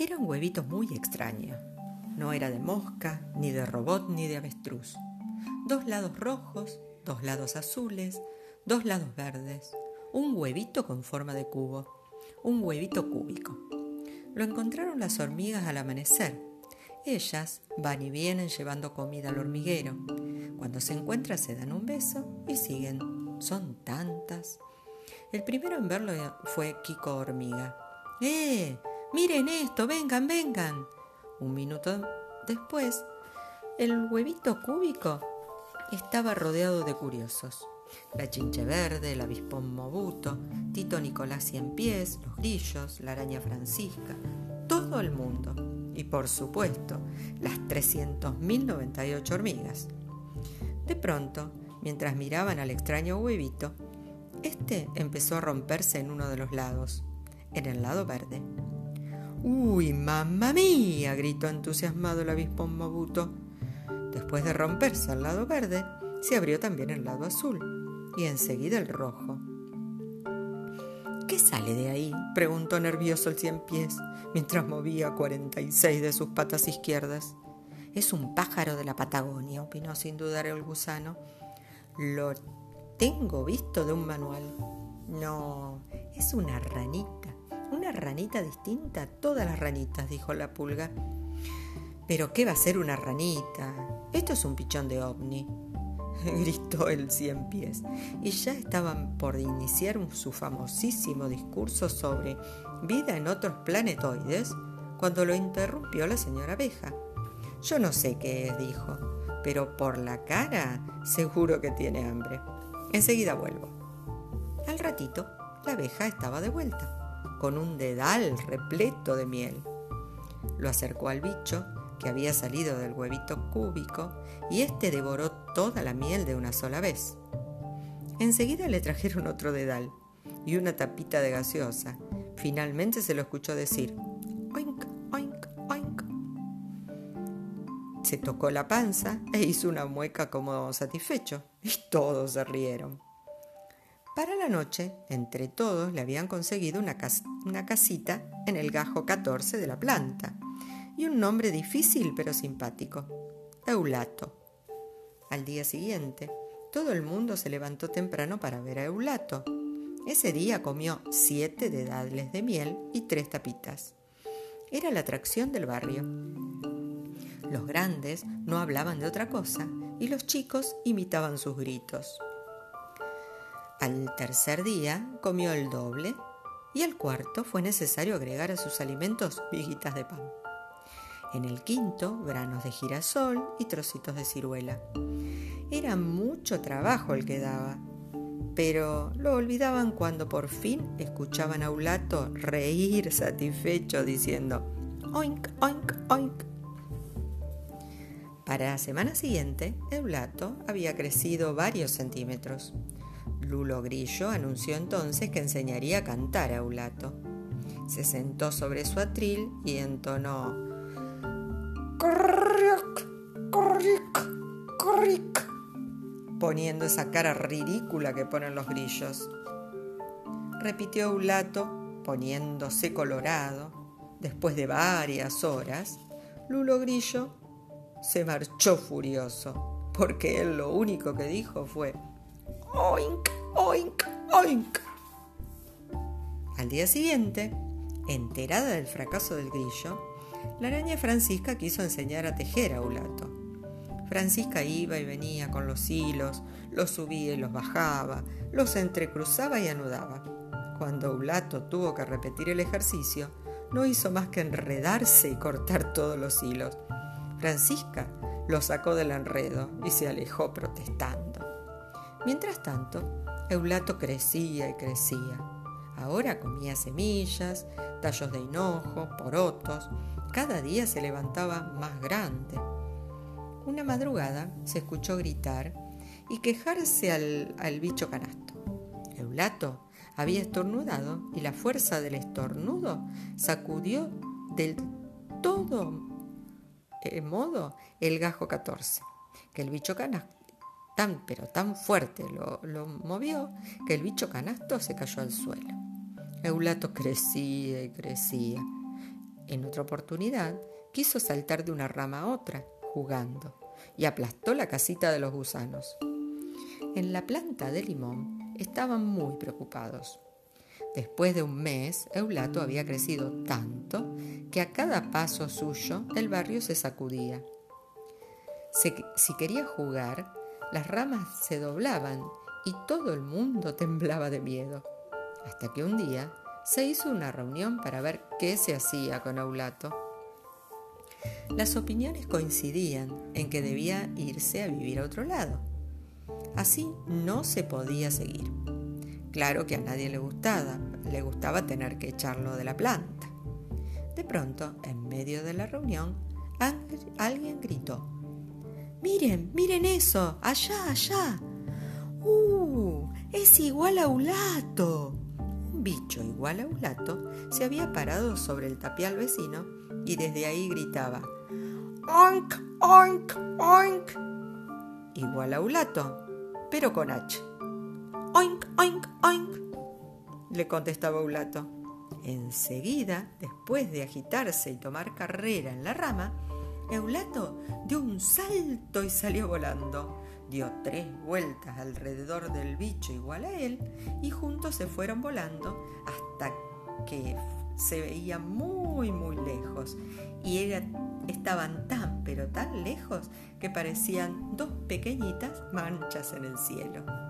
Era un huevito muy extraño. No era de mosca, ni de robot, ni de avestruz. Dos lados rojos, dos lados azules, dos lados verdes. Un huevito con forma de cubo. Un huevito cúbico. Lo encontraron las hormigas al amanecer. Ellas van y vienen llevando comida al hormiguero. Cuando se encuentran se dan un beso y siguen. Son tantas. El primero en verlo fue Kiko Hormiga. ¡Eh! Miren esto, vengan, vengan. Un minuto después, el huevito cúbico estaba rodeado de curiosos. La chinche verde, el avispón mobuto, Tito Nicolás Cien Pies, los grillos, la araña francisca, todo el mundo. Y por supuesto, las 300.098 hormigas. De pronto, mientras miraban al extraño huevito, este empezó a romperse en uno de los lados, en el lado verde. ¡Uy, mamma mía! gritó entusiasmado el avispón Mobuto. Después de romperse al lado verde, se abrió también el lado azul y enseguida el rojo. ¿Qué sale de ahí? preguntó nervioso el cien pies, mientras movía cuarenta y seis de sus patas izquierdas. Es un pájaro de la Patagonia, opinó sin dudar el gusano. Lo tengo visto de un manual. No, es una ranita. Una ranita distinta a todas las ranitas, dijo la pulga. Pero ¿qué va a ser una ranita? Esto es un pichón de ovni, gritó el cien pies. Y ya estaban por iniciar su famosísimo discurso sobre vida en otros planetoides cuando lo interrumpió la señora abeja. Yo no sé qué es, dijo, pero por la cara seguro que tiene hambre. Enseguida vuelvo. Al ratito, la abeja estaba de vuelta con un dedal repleto de miel. Lo acercó al bicho, que había salido del huevito cúbico, y éste devoró toda la miel de una sola vez. Enseguida le trajeron otro dedal y una tapita de gaseosa. Finalmente se lo escuchó decir, oink, oink, oink. Se tocó la panza e hizo una mueca como satisfecho, y todos se rieron. Para la noche, entre todos le habían conseguido una, casita en el gajo 14 de la planta y un nombre difícil pero simpático, Eulato. Al día siguiente, todo el mundo se levantó temprano para ver a Eulato. Ese día comió siete dedales de miel y tres tapitas. Era la atracción del barrio. Los grandes no hablaban de otra cosa y los chicos imitaban sus gritos. Al tercer día comió el doble y al cuarto fue necesario agregar a sus alimentos miguitas de pan. En el quinto, granos de girasol y trocitos de ciruela. Era mucho trabajo el que daba, pero lo olvidaban cuando por fin escuchaban a Ulato reír satisfecho diciendo oink, oink, oink. Para la semana siguiente, Eulato había crecido varios centímetros. Lulo Grillo anunció entonces que enseñaría a cantar a Ulato. Se sentó sobre su atril y entonó Corric, corric, corric, poniendo esa cara ridícula que ponen los grillos. Repitió Ulato, poniéndose colorado. Después de varias horas, Lulo Grillo se marchó furioso, porque él lo único que dijo fue Oink, oink, oink. Al día siguiente, enterada del fracaso del grillo, la araña Francisca quiso enseñar a tejer a Ulato. Francisca iba y venía con los hilos, los subía y los bajaba, los entrecruzaba y anudaba. Cuando Ulato tuvo que repetir el ejercicio, no hizo más que enredarse y cortar todos los hilos. Francisca lo sacó del enredo y se alejó protestando. Mientras tanto, Eulato crecía y crecía. Ahora comía semillas, tallos de hinojo, porotos. Cada día se levantaba más grande. Una madrugada se escuchó gritar y quejarse al, al bicho canasto. Eulato había estornudado y la fuerza del estornudo sacudió del todo eh, modo el gajo 14, que el bicho canasto pero tan fuerte lo, movió que el bicho canasto se cayó al suelo. Eulato crecía y crecía. En otra oportunidad, quiso saltar de una rama a otra, jugando, y aplastó la casita de los gusanos. En la planta de limón estaban muy preocupados. Después de un mes, Eulato había crecido tanto que a cada paso suyo el barrio se sacudía. Si quería jugar, las ramas se doblaban y todo el mundo temblaba de miedo. Hasta que un día se hizo una reunión para ver qué se hacía con Eulato. Las opiniones coincidían en que debía irse a vivir a otro lado. Así no se podía seguir. Claro que a nadie le gustaba, le gustaba tener que echarlo de la planta. De pronto, en medio de la reunión, alguien gritó, Miren, miren eso, allá, allá. ¡Uh! Es igual a Ulato. Un bicho igual a Ulato se había parado sobre el tapial vecino y desde ahí gritaba, ¡Oink, oink, oink! Igual a Ulato, pero con H. Oink, oink, oink, le contestaba Ulato. Enseguida, después de agitarse y tomar carrera en la rama, Eulato dio un salto y salió volando. Dio tres vueltas alrededor del bicho igual a él y juntos se fueron volando hasta que se veían muy muy lejos y estaban tan pero tan lejos que parecían dos pequeñitas manchas en el cielo.